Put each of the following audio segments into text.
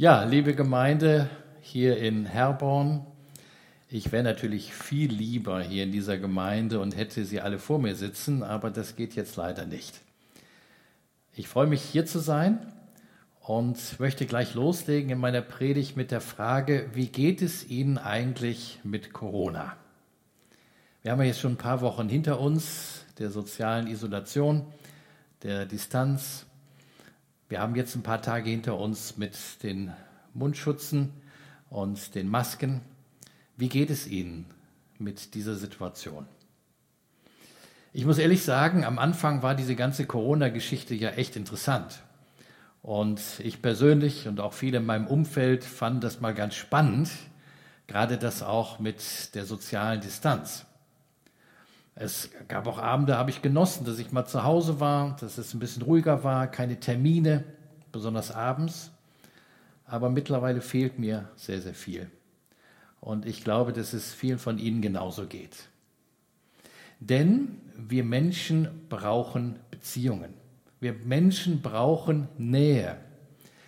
Ja, liebe Gemeinde hier in Herborn, ich wäre natürlich viel lieber hier in dieser Gemeinde und hätte sie alle vor mir sitzen, aber das geht jetzt leider nicht. Ich freue mich hier zu sein und möchte gleich loslegen in meiner Predigt mit der Frage, wie geht es Ihnen eigentlich mit Corona? Wir haben ja jetzt schon ein paar Wochen hinter uns der sozialen Isolation, der Distanz, wir haben jetzt ein paar Tage hinter uns mit den Mundschutzen und den Masken. Wie geht es Ihnen mit dieser Situation? Ich muss ehrlich sagen, am Anfang war diese ganze Corona-Geschichte ja echt interessant. Und ich persönlich und auch viele in meinem Umfeld fanden das mal ganz spannend, gerade das auch mit der sozialen Distanz. Es gab auch Abende, habe ich genossen, dass ich mal zu Hause war, dass es ein bisschen ruhiger war, keine Termine, besonders abends. Aber mittlerweile fehlt mir sehr, sehr viel. Und ich glaube, dass es vielen von Ihnen genauso geht. Denn wir Menschen brauchen Beziehungen. Wir Menschen brauchen Nähe.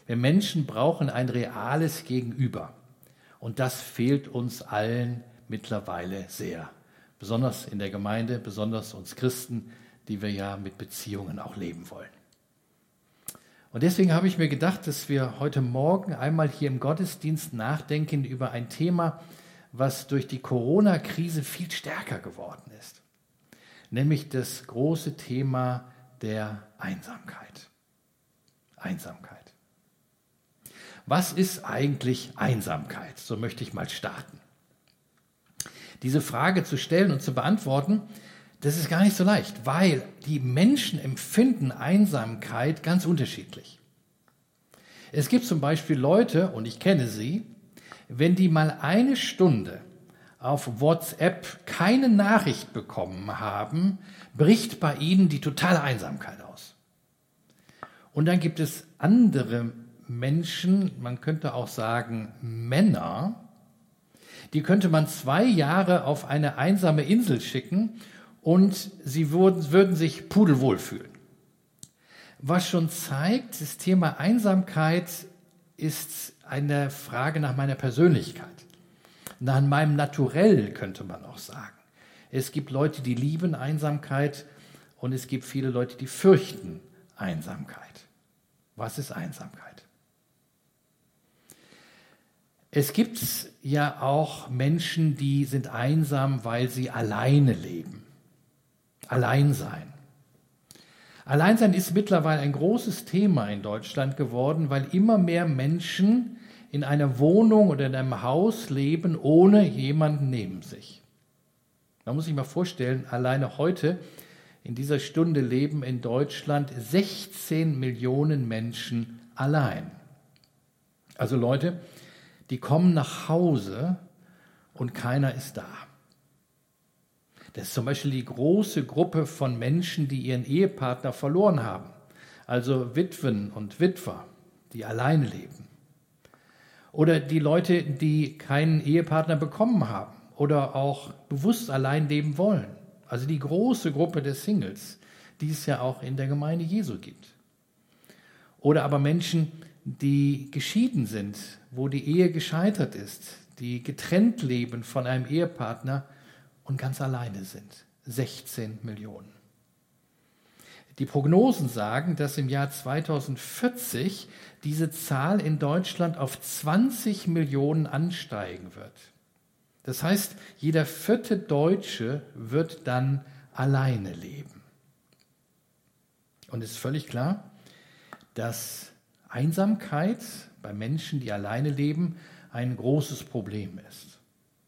Wir Menschen brauchen ein reales Gegenüber. Und das fehlt uns allen mittlerweile sehr besonders in der Gemeinde, besonders uns Christen, die wir ja mit Beziehungen auch leben wollen. Und deswegen habe ich mir gedacht, dass wir heute Morgen einmal hier im Gottesdienst nachdenken über ein Thema, was durch die Corona-Krise viel stärker geworden ist, nämlich das große Thema der Einsamkeit. Einsamkeit. Was ist eigentlich Einsamkeit? So möchte ich mal starten diese Frage zu stellen und zu beantworten, das ist gar nicht so leicht, weil die Menschen empfinden Einsamkeit ganz unterschiedlich. Es gibt zum Beispiel Leute, und ich kenne sie, wenn die mal eine Stunde auf WhatsApp keine Nachricht bekommen haben, bricht bei ihnen die totale Einsamkeit aus. Und dann gibt es andere Menschen, man könnte auch sagen Männer, die könnte man zwei Jahre auf eine einsame Insel schicken und sie würden, würden sich pudelwohl fühlen. Was schon zeigt, das Thema Einsamkeit ist eine Frage nach meiner Persönlichkeit, nach meinem Naturell könnte man auch sagen. Es gibt Leute, die lieben Einsamkeit und es gibt viele Leute, die fürchten Einsamkeit. Was ist Einsamkeit? Es gibt ja auch Menschen, die sind einsam, weil sie alleine leben. Alleinsein. Alleinsein ist mittlerweile ein großes Thema in Deutschland geworden, weil immer mehr Menschen in einer Wohnung oder in einem Haus leben ohne jemanden neben sich. Man muss sich mal vorstellen, alleine heute in dieser Stunde leben in Deutschland 16 Millionen Menschen allein. Also Leute, die kommen nach Hause und keiner ist da. Das ist zum Beispiel die große Gruppe von Menschen, die ihren Ehepartner verloren haben. Also Witwen und Witwer, die alleine leben. Oder die Leute, die keinen Ehepartner bekommen haben oder auch bewusst allein leben wollen. Also die große Gruppe der Singles, die es ja auch in der Gemeinde Jesu gibt. Oder aber Menschen, die geschieden sind, wo die Ehe gescheitert ist, die getrennt leben von einem Ehepartner und ganz alleine sind. 16 Millionen. Die Prognosen sagen, dass im Jahr 2040 diese Zahl in Deutschland auf 20 Millionen ansteigen wird. Das heißt, jeder vierte Deutsche wird dann alleine leben. Und es ist völlig klar, dass Einsamkeit bei Menschen, die alleine leben, ein großes Problem ist.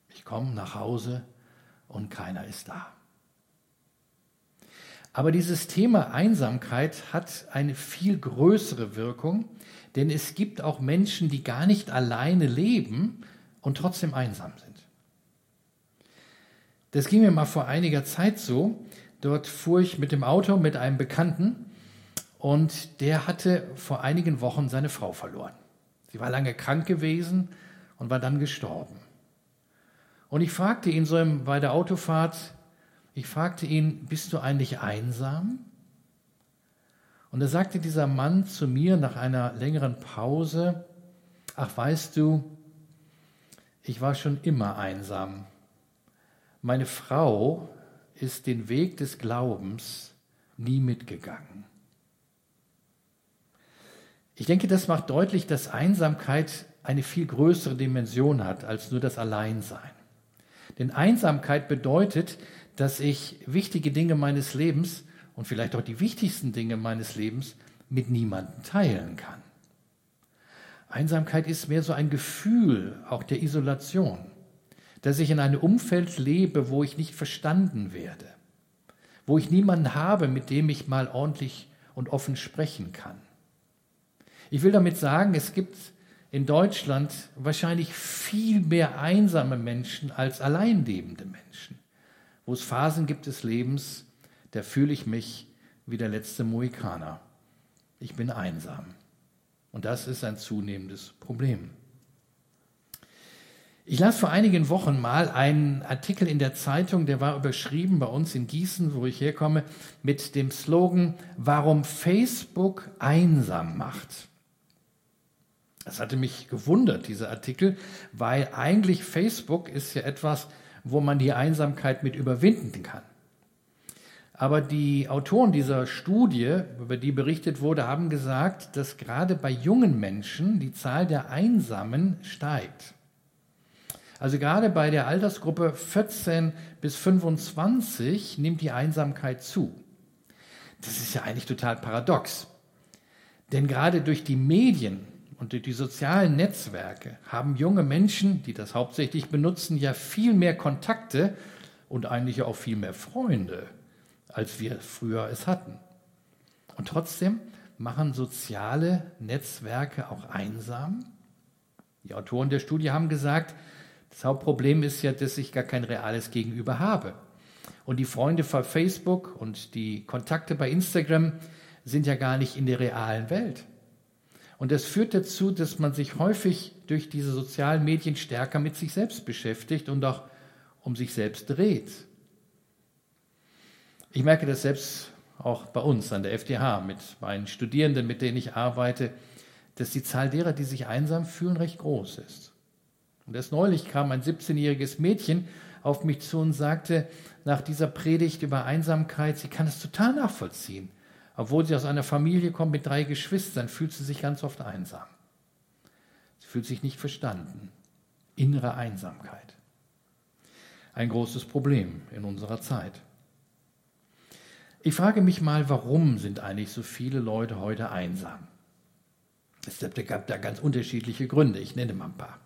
Ich komme nach Hause und keiner ist da. Aber dieses Thema Einsamkeit hat eine viel größere Wirkung, denn es gibt auch Menschen, die gar nicht alleine leben und trotzdem einsam sind. Das ging mir mal vor einiger Zeit so. Dort fuhr ich mit dem Auto mit einem Bekannten und der hatte vor einigen Wochen seine Frau verloren. Sie war lange krank gewesen und war dann gestorben. Und ich fragte ihn so bei der Autofahrt, ich fragte ihn, bist du eigentlich einsam? Und da sagte dieser Mann zu mir nach einer längeren Pause, ach weißt du, ich war schon immer einsam. Meine Frau ist den Weg des Glaubens nie mitgegangen. Ich denke, das macht deutlich, dass Einsamkeit eine viel größere Dimension hat als nur das Alleinsein. Denn Einsamkeit bedeutet, dass ich wichtige Dinge meines Lebens und vielleicht auch die wichtigsten Dinge meines Lebens mit niemandem teilen kann. Einsamkeit ist mehr so ein Gefühl auch der Isolation, dass ich in einem Umfeld lebe, wo ich nicht verstanden werde, wo ich niemanden habe, mit dem ich mal ordentlich und offen sprechen kann. Ich will damit sagen, es gibt in Deutschland wahrscheinlich viel mehr einsame Menschen als alleinlebende Menschen, wo es Phasen gibt des Lebens, da fühle ich mich wie der letzte Mohikaner. Ich bin einsam. Und das ist ein zunehmendes Problem. Ich las vor einigen Wochen mal einen Artikel in der Zeitung, der war überschrieben bei uns in Gießen, wo ich herkomme, mit dem Slogan, warum Facebook einsam macht. Das hatte mich gewundert, dieser Artikel, weil eigentlich Facebook ist ja etwas, wo man die Einsamkeit mit überwinden kann. Aber die Autoren dieser Studie, über die berichtet wurde, haben gesagt, dass gerade bei jungen Menschen die Zahl der Einsamen steigt. Also gerade bei der Altersgruppe 14 bis 25 nimmt die Einsamkeit zu. Das ist ja eigentlich total paradox. Denn gerade durch die Medien und durch die sozialen Netzwerke haben junge Menschen, die das hauptsächlich benutzen, ja viel mehr Kontakte und eigentlich auch viel mehr Freunde als wir früher es hatten. Und trotzdem machen soziale Netzwerke auch einsam. Die Autoren der Studie haben gesagt, das Hauptproblem ist ja, dass ich gar kein reales Gegenüber habe. Und die Freunde von Facebook und die Kontakte bei Instagram sind ja gar nicht in der realen Welt. Und das führt dazu, dass man sich häufig durch diese sozialen Medien stärker mit sich selbst beschäftigt und auch um sich selbst dreht. Ich merke das selbst auch bei uns an der FDH mit meinen Studierenden, mit denen ich arbeite, dass die Zahl derer, die sich einsam fühlen, recht groß ist. Und erst neulich kam ein 17-jähriges Mädchen auf mich zu und sagte nach dieser Predigt über Einsamkeit, sie kann es total nachvollziehen. Obwohl sie aus einer Familie kommt mit drei Geschwistern, fühlt sie sich ganz oft einsam. Sie fühlt sich nicht verstanden. Innere Einsamkeit. Ein großes Problem in unserer Zeit. Ich frage mich mal, warum sind eigentlich so viele Leute heute einsam? Es gab da ganz unterschiedliche Gründe. Ich nenne mal ein paar.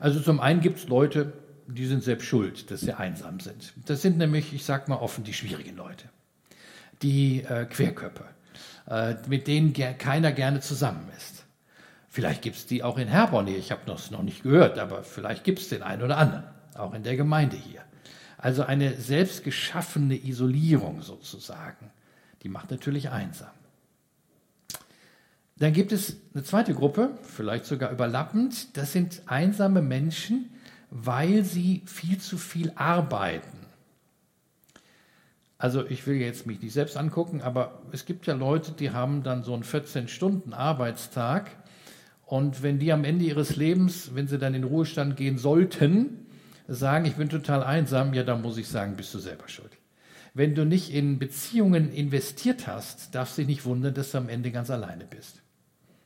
Also zum einen gibt es Leute, die sind selbst schuld, dass sie einsam sind. Das sind nämlich, ich sage mal offen, die schwierigen Leute. Die äh, Querköpfe, äh, mit denen ger keiner gerne zusammen ist. Vielleicht gibt es die auch in Herborn. Ich habe das noch nicht gehört, aber vielleicht gibt es den einen oder anderen, auch in der Gemeinde hier. Also eine selbstgeschaffene Isolierung sozusagen. Die macht natürlich einsam. Dann gibt es eine zweite Gruppe, vielleicht sogar überlappend. Das sind einsame Menschen, weil sie viel zu viel arbeiten. Also ich will jetzt mich nicht selbst angucken, aber es gibt ja Leute, die haben dann so einen 14-Stunden-Arbeitstag und wenn die am Ende ihres Lebens, wenn sie dann in Ruhestand gehen sollten, sagen, ich bin total einsam, ja, dann muss ich sagen, bist du selber schuld. Wenn du nicht in Beziehungen investiert hast, darfst du dich nicht wundern, dass du am Ende ganz alleine bist.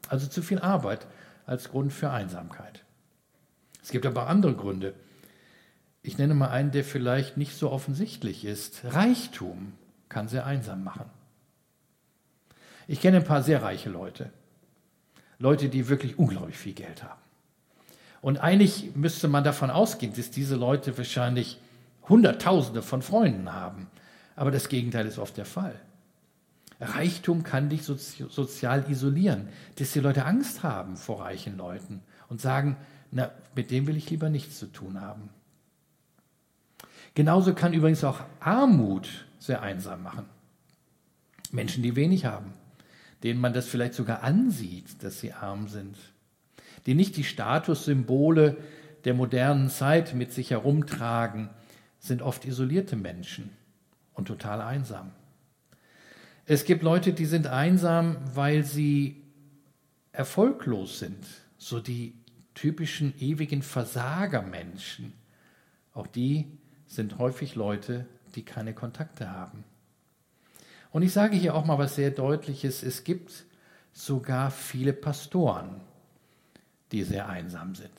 Also zu viel Arbeit als Grund für Einsamkeit. Es gibt aber andere Gründe. Ich nenne mal einen, der vielleicht nicht so offensichtlich ist. Reichtum kann sehr einsam machen. Ich kenne ein paar sehr reiche Leute. Leute, die wirklich unglaublich viel Geld haben. Und eigentlich müsste man davon ausgehen, dass diese Leute wahrscheinlich Hunderttausende von Freunden haben. Aber das Gegenteil ist oft der Fall. Reichtum kann dich sozi sozial isolieren, dass die Leute Angst haben vor reichen Leuten und sagen, na, mit dem will ich lieber nichts zu tun haben. Genauso kann übrigens auch Armut sehr einsam machen. Menschen, die wenig haben, denen man das vielleicht sogar ansieht, dass sie arm sind die nicht die Statussymbole der modernen Zeit mit sich herumtragen, sind oft isolierte Menschen und total einsam. Es gibt Leute, die sind einsam, weil sie erfolglos sind, so die typischen ewigen Versagermenschen. Auch die sind häufig Leute, die keine Kontakte haben. Und ich sage hier auch mal was sehr Deutliches. Es gibt sogar viele Pastoren, die sehr einsam sind.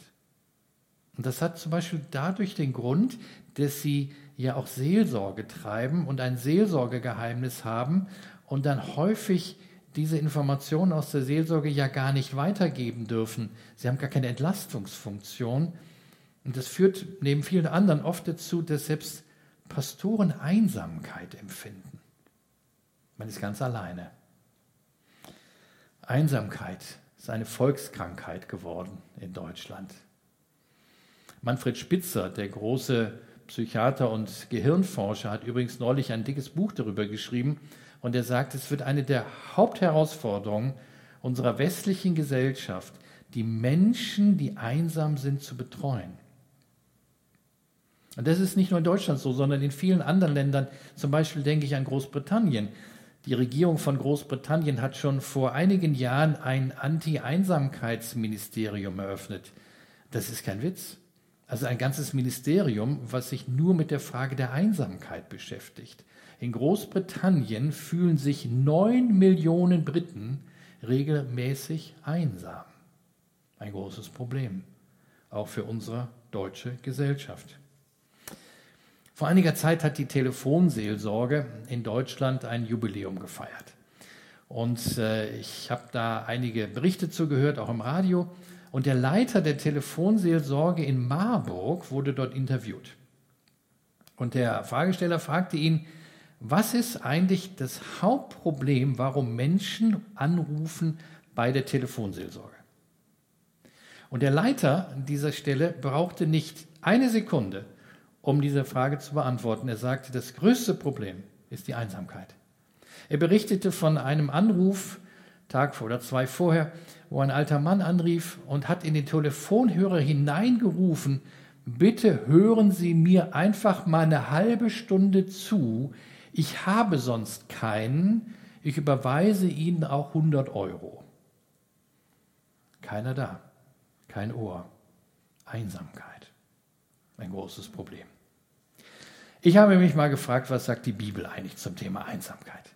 Und das hat zum Beispiel dadurch den Grund, dass sie ja auch Seelsorge treiben und ein Seelsorgegeheimnis haben und dann häufig diese Informationen aus der Seelsorge ja gar nicht weitergeben dürfen. Sie haben gar keine Entlastungsfunktion. Und das führt neben vielen anderen oft dazu, dass selbst Pastoren Einsamkeit empfinden. Man ist ganz alleine. Einsamkeit ist eine Volkskrankheit geworden in Deutschland. Manfred Spitzer, der große Psychiater und Gehirnforscher, hat übrigens neulich ein dickes Buch darüber geschrieben und er sagt, es wird eine der Hauptherausforderungen unserer westlichen Gesellschaft, die Menschen, die einsam sind, zu betreuen. Und das ist nicht nur in Deutschland so, sondern in vielen anderen Ländern. Zum Beispiel denke ich an Großbritannien. Die Regierung von Großbritannien hat schon vor einigen Jahren ein Anti-Einsamkeitsministerium eröffnet. Das ist kein Witz. Also ein ganzes Ministerium, was sich nur mit der Frage der Einsamkeit beschäftigt. In Großbritannien fühlen sich neun Millionen Briten regelmäßig einsam. Ein großes Problem, auch für unsere deutsche Gesellschaft. Vor einiger Zeit hat die Telefonseelsorge in Deutschland ein Jubiläum gefeiert. Und äh, ich habe da einige Berichte zugehört, auch im Radio. Und der Leiter der Telefonseelsorge in Marburg wurde dort interviewt. Und der Fragesteller fragte ihn, was ist eigentlich das Hauptproblem, warum Menschen anrufen bei der Telefonseelsorge? Und der Leiter dieser Stelle brauchte nicht eine Sekunde, um diese Frage zu beantworten. Er sagte, das größte Problem ist die Einsamkeit. Er berichtete von einem Anruf, Tag oder zwei vorher, wo ein alter Mann anrief und hat in den Telefonhörer hineingerufen, bitte hören Sie mir einfach mal eine halbe Stunde zu, ich habe sonst keinen, ich überweise Ihnen auch 100 Euro. Keiner da, kein Ohr, Einsamkeit, ein großes Problem. Ich habe mich mal gefragt, was sagt die Bibel eigentlich zum Thema Einsamkeit?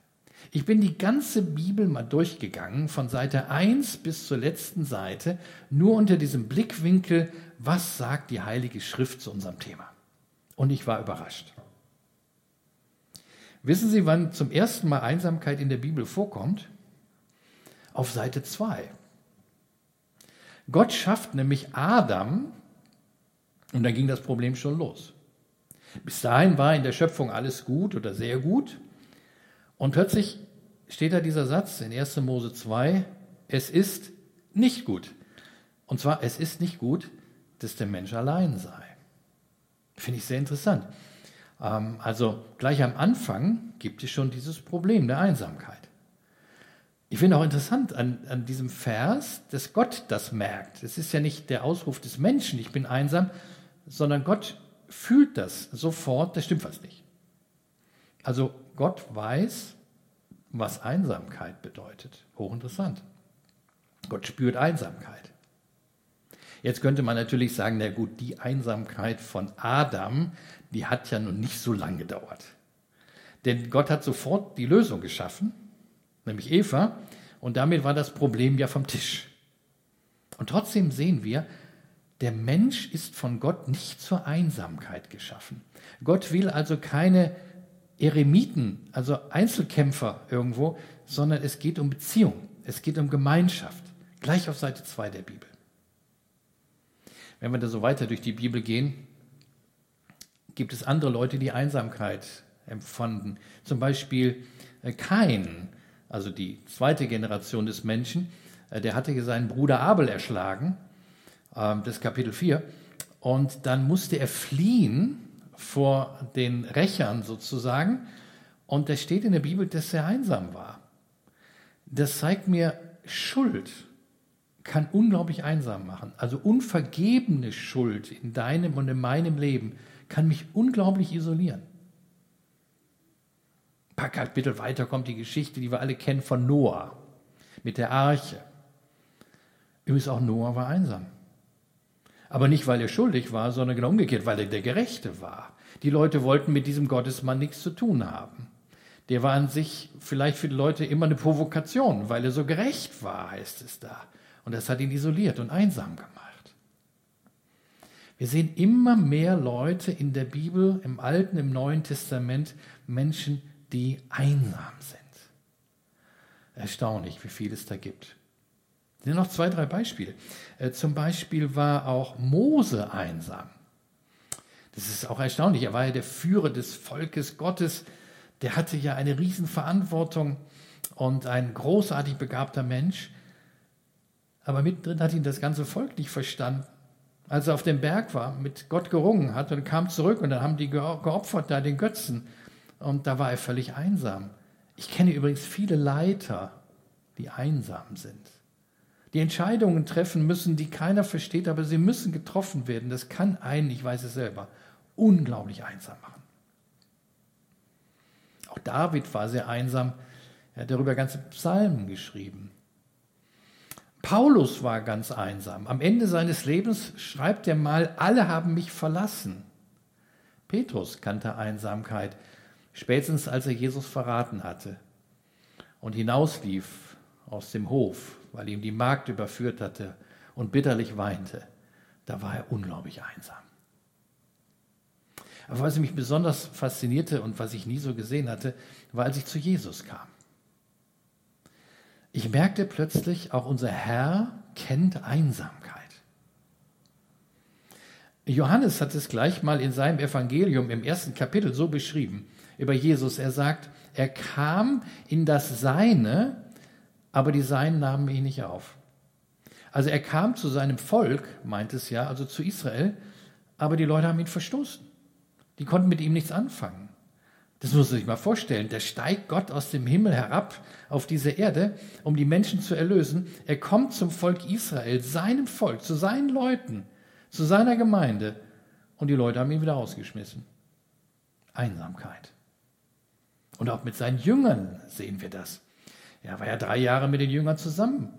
Ich bin die ganze Bibel mal durchgegangen, von Seite 1 bis zur letzten Seite, nur unter diesem Blickwinkel, was sagt die Heilige Schrift zu unserem Thema. Und ich war überrascht. Wissen Sie, wann zum ersten Mal Einsamkeit in der Bibel vorkommt? Auf Seite 2. Gott schafft nämlich Adam und dann ging das Problem schon los. Bis dahin war in der Schöpfung alles gut oder sehr gut. Und plötzlich steht da dieser Satz in 1. Mose 2, es ist nicht gut. Und zwar, es ist nicht gut, dass der Mensch allein sei. Finde ich sehr interessant. Ähm, also gleich am Anfang gibt es schon dieses Problem der Einsamkeit. Ich finde auch interessant an, an diesem Vers, dass Gott das merkt. Es ist ja nicht der Ausruf des Menschen, ich bin einsam, sondern Gott fühlt das sofort, das stimmt fast nicht. Also Gott weiß, was Einsamkeit bedeutet. Hochinteressant. Gott spürt Einsamkeit. Jetzt könnte man natürlich sagen, na gut, die Einsamkeit von Adam, die hat ja nun nicht so lange gedauert. Denn Gott hat sofort die Lösung geschaffen, nämlich Eva, und damit war das Problem ja vom Tisch. Und trotzdem sehen wir, der Mensch ist von Gott nicht zur Einsamkeit geschaffen. Gott will also keine Eremiten, also Einzelkämpfer irgendwo, sondern es geht um Beziehung, es geht um Gemeinschaft. Gleich auf Seite 2 der Bibel. Wenn wir da so weiter durch die Bibel gehen, gibt es andere Leute, die Einsamkeit empfanden. Zum Beispiel äh, Kain, also die zweite Generation des Menschen, äh, der hatte seinen Bruder Abel erschlagen das Kapitel 4. Und dann musste er fliehen vor den Rächern sozusagen. Und da steht in der Bibel, dass er einsam war. Das zeigt mir, Schuld kann unglaublich einsam machen. Also unvergebene Schuld in deinem und in meinem Leben kann mich unglaublich isolieren. Ein paar Kapitel weiter kommt die Geschichte, die wir alle kennen von Noah mit der Arche. Übrigens auch Noah war einsam. Aber nicht, weil er schuldig war, sondern genau umgekehrt, weil er der Gerechte war. Die Leute wollten mit diesem Gottesmann nichts zu tun haben. Der war an sich vielleicht für die Leute immer eine Provokation, weil er so gerecht war, heißt es da. Und das hat ihn isoliert und einsam gemacht. Wir sehen immer mehr Leute in der Bibel, im Alten, im Neuen Testament, Menschen, die einsam sind. Erstaunlich, wie viel es da gibt. Hier noch zwei, drei Beispiele. Äh, zum Beispiel war auch Mose einsam. Das ist auch erstaunlich. Er war ja der Führer des Volkes Gottes. Der hatte ja eine Riesenverantwortung und ein großartig begabter Mensch. Aber mittendrin hat ihn das ganze Volk nicht verstanden als er auf dem Berg war, mit Gott gerungen hat und kam zurück und dann haben die geopfert da den Götzen und da war er völlig einsam. Ich kenne übrigens viele Leiter, die einsam sind. Die Entscheidungen treffen müssen, die keiner versteht, aber sie müssen getroffen werden. Das kann einen, ich weiß es selber, unglaublich einsam machen. Auch David war sehr einsam. Er hat darüber ganze Psalmen geschrieben. Paulus war ganz einsam. Am Ende seines Lebens schreibt er mal, alle haben mich verlassen. Petrus kannte Einsamkeit, spätestens als er Jesus verraten hatte und hinauslief aus dem Hof, weil ihm die Magd überführt hatte und bitterlich weinte. Da war er unglaublich einsam. Aber was mich besonders faszinierte und was ich nie so gesehen hatte, war, als ich zu Jesus kam. Ich merkte plötzlich, auch unser Herr kennt Einsamkeit. Johannes hat es gleich mal in seinem Evangelium im ersten Kapitel so beschrieben über Jesus. Er sagt, er kam in das Seine, aber die Seinen nahmen ihn nicht auf. Also er kam zu seinem Volk, meint es ja, also zu Israel, aber die Leute haben ihn verstoßen. Die konnten mit ihm nichts anfangen. Das muss man sich mal vorstellen. Da steigt Gott aus dem Himmel herab auf diese Erde, um die Menschen zu erlösen. Er kommt zum Volk Israel, seinem Volk, zu seinen Leuten, zu seiner Gemeinde. Und die Leute haben ihn wieder ausgeschmissen. Einsamkeit. Und auch mit seinen Jüngern sehen wir das. Er war ja drei Jahre mit den Jüngern zusammen.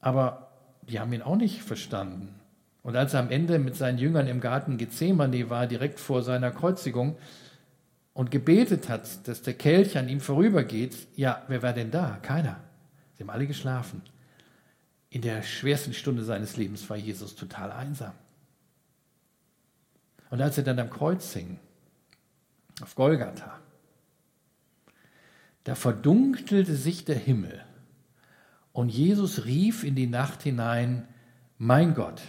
Aber die haben ihn auch nicht verstanden. Und als er am Ende mit seinen Jüngern im Garten Gethsemane war, direkt vor seiner Kreuzigung, und gebetet hat, dass der Kelch an ihm vorübergeht, ja, wer war denn da? Keiner. Sie haben alle geschlafen. In der schwersten Stunde seines Lebens war Jesus total einsam. Und als er dann am Kreuz hing, auf Golgatha, da verdunkelte sich der Himmel und Jesus rief in die Nacht hinein, mein Gott,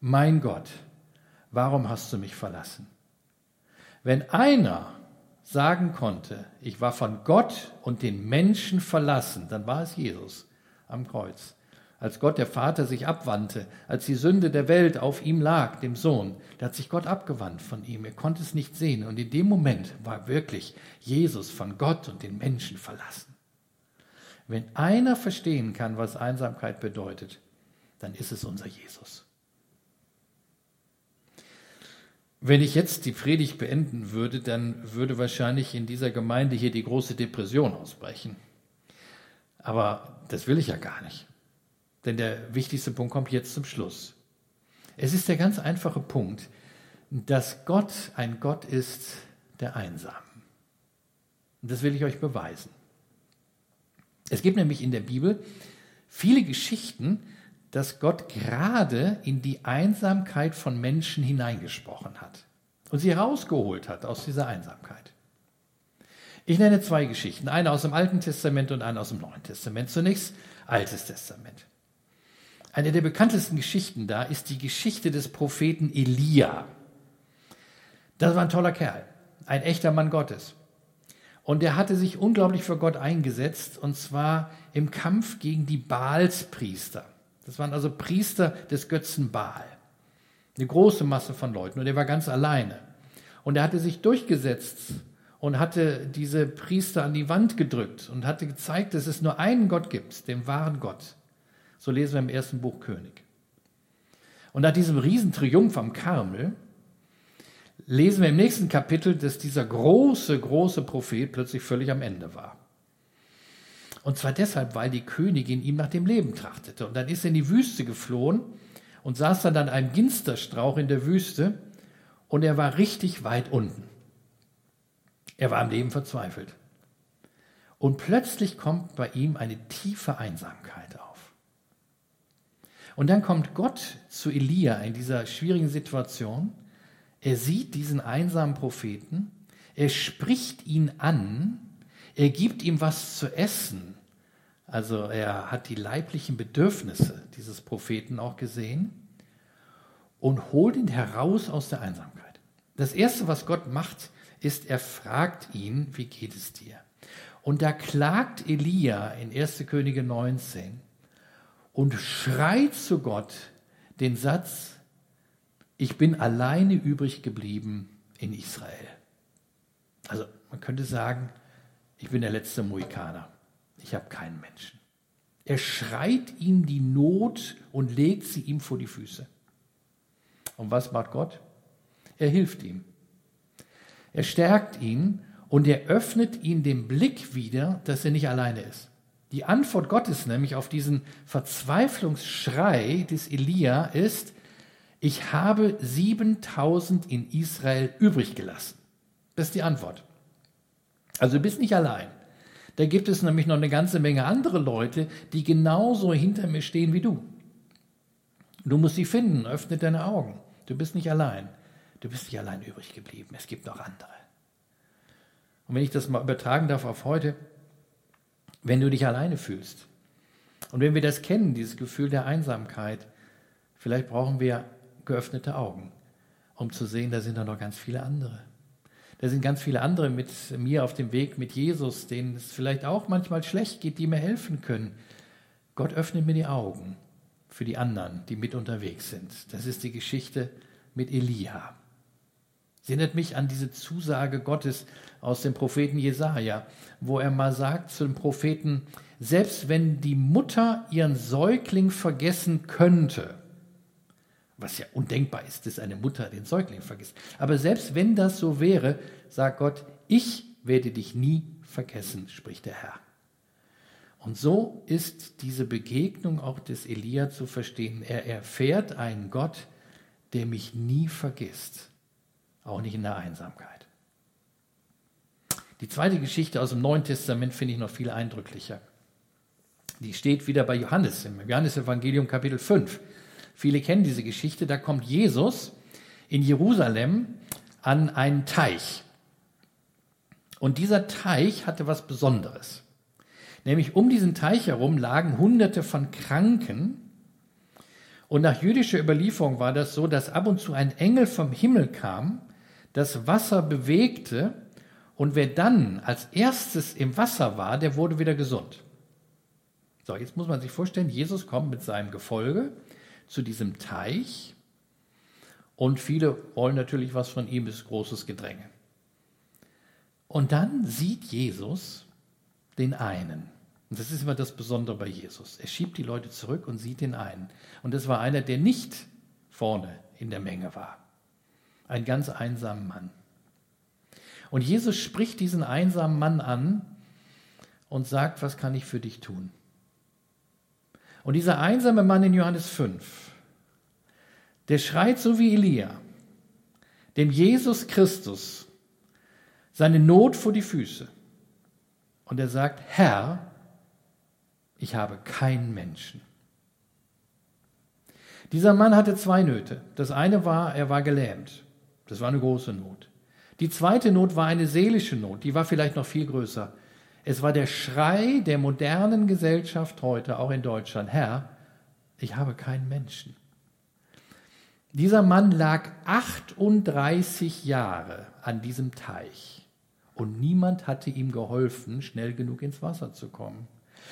mein Gott, warum hast du mich verlassen? Wenn einer sagen konnte, ich war von Gott und den Menschen verlassen, dann war es Jesus am Kreuz. Als Gott der Vater sich abwandte, als die Sünde der Welt auf ihm lag, dem Sohn, da hat sich Gott abgewandt von ihm. Er konnte es nicht sehen. Und in dem Moment war wirklich Jesus von Gott und den Menschen verlassen. Wenn einer verstehen kann, was Einsamkeit bedeutet, dann ist es unser Jesus. Wenn ich jetzt die Predigt beenden würde, dann würde wahrscheinlich in dieser Gemeinde hier die große Depression ausbrechen. Aber das will ich ja gar nicht. Denn der wichtigste Punkt kommt jetzt zum Schluss. Es ist der ganz einfache Punkt, dass Gott ein Gott ist der Einsamen. Und das will ich euch beweisen. Es gibt nämlich in der Bibel viele Geschichten, dass Gott gerade in die Einsamkeit von Menschen hineingesprochen hat und sie herausgeholt hat aus dieser Einsamkeit. Ich nenne zwei Geschichten, eine aus dem Alten Testament und eine aus dem Neuen Testament. Zunächst Altes Testament. Eine der bekanntesten Geschichten da ist die Geschichte des Propheten Elia. Das war ein toller Kerl, ein echter Mann Gottes. Und er hatte sich unglaublich für Gott eingesetzt, und zwar im Kampf gegen die Baalspriester. Das waren also Priester des Götzen Baal. Eine große Masse von Leuten und er war ganz alleine. Und er hatte sich durchgesetzt und hatte diese Priester an die Wand gedrückt und hatte gezeigt, dass es nur einen Gott gibt, den wahren Gott. So lesen wir im ersten Buch König. Und nach diesem Riesentriumph am Karmel lesen wir im nächsten Kapitel, dass dieser große, große Prophet plötzlich völlig am Ende war. Und zwar deshalb, weil die Königin ihm nach dem Leben trachtete. Und dann ist er in die Wüste geflohen und saß dann an einem Ginsterstrauch in der Wüste und er war richtig weit unten. Er war am Leben verzweifelt. Und plötzlich kommt bei ihm eine tiefe Einsamkeit auf. Und dann kommt Gott zu Elia in dieser schwierigen Situation. Er sieht diesen einsamen Propheten, er spricht ihn an, er gibt ihm was zu essen. Also er hat die leiblichen Bedürfnisse dieses Propheten auch gesehen und holt ihn heraus aus der Einsamkeit. Das Erste, was Gott macht, ist, er fragt ihn, wie geht es dir? Und da klagt Elia in 1. Könige 19 und schreit zu Gott den Satz, ich bin alleine übrig geblieben in Israel. Also man könnte sagen, ich bin der letzte Mohikaner. Ich habe keinen Menschen. Er schreit ihm die Not und legt sie ihm vor die Füße. Und was macht Gott? Er hilft ihm. Er stärkt ihn und er öffnet ihn den Blick wieder, dass er nicht alleine ist. Die Antwort Gottes nämlich auf diesen Verzweiflungsschrei des Elia ist, ich habe 7000 in Israel übrig gelassen. Das ist die Antwort. Also du bist nicht allein. Da gibt es nämlich noch eine ganze Menge andere Leute, die genauso hinter mir stehen wie du. Du musst sie finden, öffne deine Augen. Du bist nicht allein. Du bist nicht allein übrig geblieben. Es gibt noch andere. Und wenn ich das mal übertragen darf auf heute, wenn du dich alleine fühlst und wenn wir das kennen, dieses Gefühl der Einsamkeit, vielleicht brauchen wir geöffnete Augen, um zu sehen, da sind da noch ganz viele andere. Da sind ganz viele andere mit mir auf dem Weg mit Jesus, denen es vielleicht auch manchmal schlecht geht, die mir helfen können. Gott öffnet mir die Augen für die anderen, die mit unterwegs sind. Das ist die Geschichte mit Elia. Sie erinnert mich an diese Zusage Gottes aus dem Propheten Jesaja, wo er mal sagt zu dem Propheten: Selbst wenn die Mutter ihren Säugling vergessen könnte, was ja undenkbar ist, dass eine Mutter den Säugling vergisst, aber selbst wenn das so wäre, sagt Gott: Ich werde dich nie vergessen, spricht der Herr. Und so ist diese Begegnung auch des Elia zu verstehen. Er erfährt einen Gott, der mich nie vergisst auch nicht in der Einsamkeit. Die zweite Geschichte aus dem Neuen Testament finde ich noch viel eindrücklicher. Die steht wieder bei Johannes, im Johannesevangelium Kapitel 5. Viele kennen diese Geschichte. Da kommt Jesus in Jerusalem an einen Teich. Und dieser Teich hatte was Besonderes. Nämlich um diesen Teich herum lagen hunderte von Kranken. Und nach jüdischer Überlieferung war das so, dass ab und zu ein Engel vom Himmel kam das Wasser bewegte und wer dann als erstes im Wasser war, der wurde wieder gesund. So, jetzt muss man sich vorstellen, Jesus kommt mit seinem Gefolge zu diesem Teich und viele wollen natürlich was von ihm, ist großes Gedränge. Und dann sieht Jesus den einen. Und das ist immer das Besondere bei Jesus. Er schiebt die Leute zurück und sieht den einen. Und das war einer, der nicht vorne in der Menge war einen ganz einsamen Mann. Und Jesus spricht diesen einsamen Mann an und sagt, was kann ich für dich tun? Und dieser einsame Mann in Johannes 5, der schreit so wie Elia, dem Jesus Christus seine Not vor die Füße. Und er sagt, Herr, ich habe keinen Menschen. Dieser Mann hatte zwei Nöte. Das eine war, er war gelähmt. Das war eine große Not. Die zweite Not war eine seelische Not, die war vielleicht noch viel größer. Es war der Schrei der modernen Gesellschaft heute, auch in Deutschland, Herr, ich habe keinen Menschen. Dieser Mann lag 38 Jahre an diesem Teich und niemand hatte ihm geholfen, schnell genug ins Wasser zu kommen.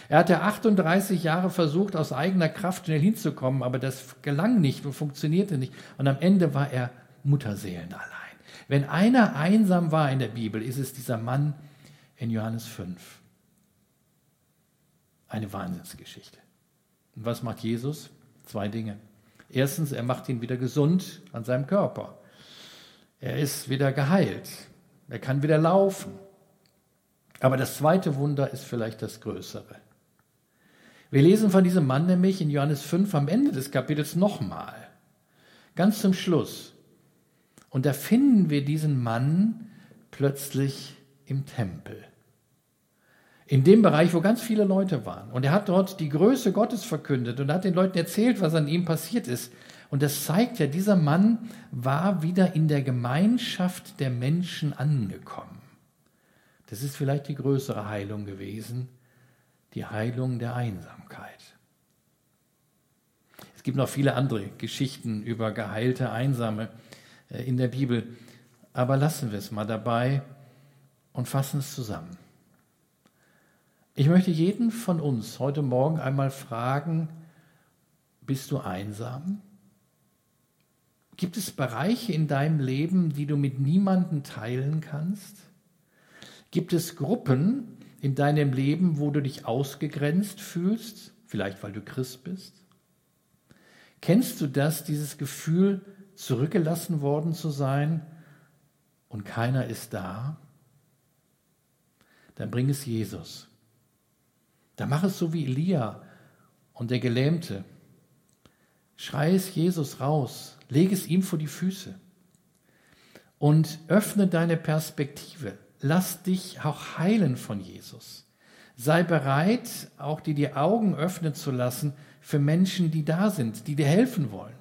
Er hatte 38 Jahre versucht, aus eigener Kraft schnell hinzukommen, aber das gelang nicht und funktionierte nicht. Und am Ende war er Mutterseelen allein. Wenn einer einsam war in der Bibel, ist es dieser Mann in Johannes 5. Eine Wahnsinnsgeschichte. Und was macht Jesus? Zwei Dinge. Erstens, er macht ihn wieder gesund an seinem Körper. Er ist wieder geheilt. Er kann wieder laufen. Aber das zweite Wunder ist vielleicht das größere. Wir lesen von diesem Mann nämlich in Johannes 5 am Ende des Kapitels nochmal, ganz zum Schluss. Und da finden wir diesen Mann plötzlich im Tempel. In dem Bereich, wo ganz viele Leute waren. Und er hat dort die Größe Gottes verkündet und hat den Leuten erzählt, was an ihm passiert ist. Und das zeigt ja, dieser Mann war wieder in der Gemeinschaft der Menschen angekommen. Das ist vielleicht die größere Heilung gewesen, die Heilung der Einsamkeit. Es gibt noch viele andere Geschichten über geheilte Einsame in der Bibel, aber lassen wir es mal dabei und fassen es zusammen. Ich möchte jeden von uns heute Morgen einmal fragen, bist du einsam? Gibt es Bereiche in deinem Leben, die du mit niemandem teilen kannst? Gibt es Gruppen in deinem Leben, wo du dich ausgegrenzt fühlst, vielleicht weil du Christ bist? Kennst du das, dieses Gefühl, zurückgelassen worden zu sein und keiner ist da? Dann bring es Jesus. Dann mach es so wie Elia und der Gelähmte. Schrei es Jesus raus, leg es ihm vor die Füße und öffne deine Perspektive. Lass dich auch heilen von Jesus. Sei bereit, auch dir die Augen öffnen zu lassen für Menschen, die da sind, die dir helfen wollen.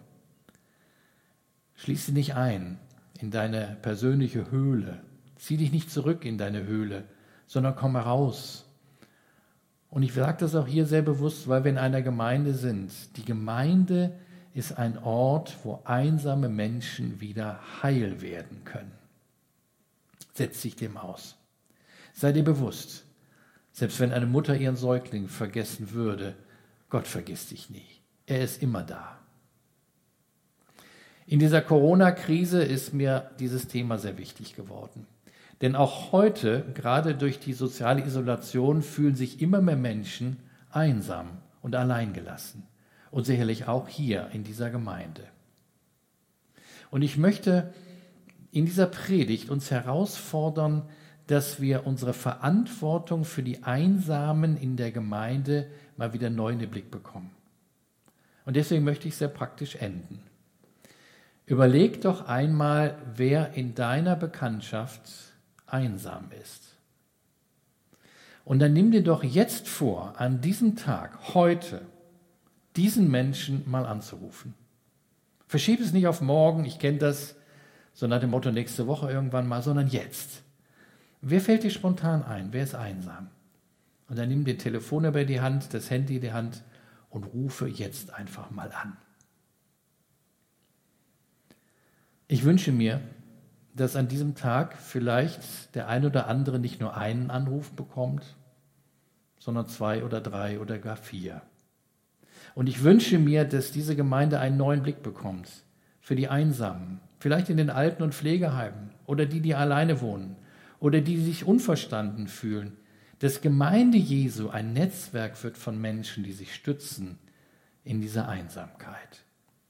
Schließ sie nicht ein in deine persönliche Höhle. Zieh dich nicht zurück in deine Höhle, sondern komm heraus und ich sage das auch hier sehr bewusst, weil wir in einer Gemeinde sind. Die Gemeinde ist ein Ort, wo einsame Menschen wieder heil werden können. Setz dich dem aus. Sei dir bewusst, selbst wenn eine Mutter ihren Säugling vergessen würde, Gott vergisst dich nie. Er ist immer da. In dieser Corona-Krise ist mir dieses Thema sehr wichtig geworden. Denn auch heute, gerade durch die soziale Isolation, fühlen sich immer mehr Menschen einsam und alleingelassen. Und sicherlich auch hier in dieser Gemeinde. Und ich möchte in dieser Predigt uns herausfordern, dass wir unsere Verantwortung für die Einsamen in der Gemeinde mal wieder neu in den Blick bekommen. Und deswegen möchte ich sehr praktisch enden. Überleg doch einmal, wer in deiner Bekanntschaft einsam ist. Und dann nimm dir doch jetzt vor, an diesem Tag, heute, diesen Menschen mal anzurufen. Verschieb es nicht auf morgen, ich kenne das, so nach dem Motto nächste Woche irgendwann mal, sondern jetzt. Wer fällt dir spontan ein? Wer ist einsam? Und dann nimm den Telefon über die Hand, das Handy in die Hand und rufe jetzt einfach mal an. Ich wünsche mir, dass an diesem Tag vielleicht der ein oder andere nicht nur einen Anruf bekommt, sondern zwei oder drei oder gar vier. Und ich wünsche mir, dass diese Gemeinde einen neuen Blick bekommt für die Einsamen, vielleicht in den Alten- und Pflegeheimen oder die, die alleine wohnen oder die, die sich unverstanden fühlen, dass Gemeinde Jesu ein Netzwerk wird von Menschen, die sich stützen in dieser Einsamkeit,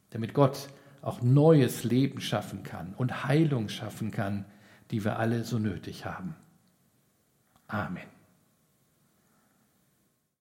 damit Gott auch neues Leben schaffen kann und Heilung schaffen kann, die wir alle so nötig haben. Amen.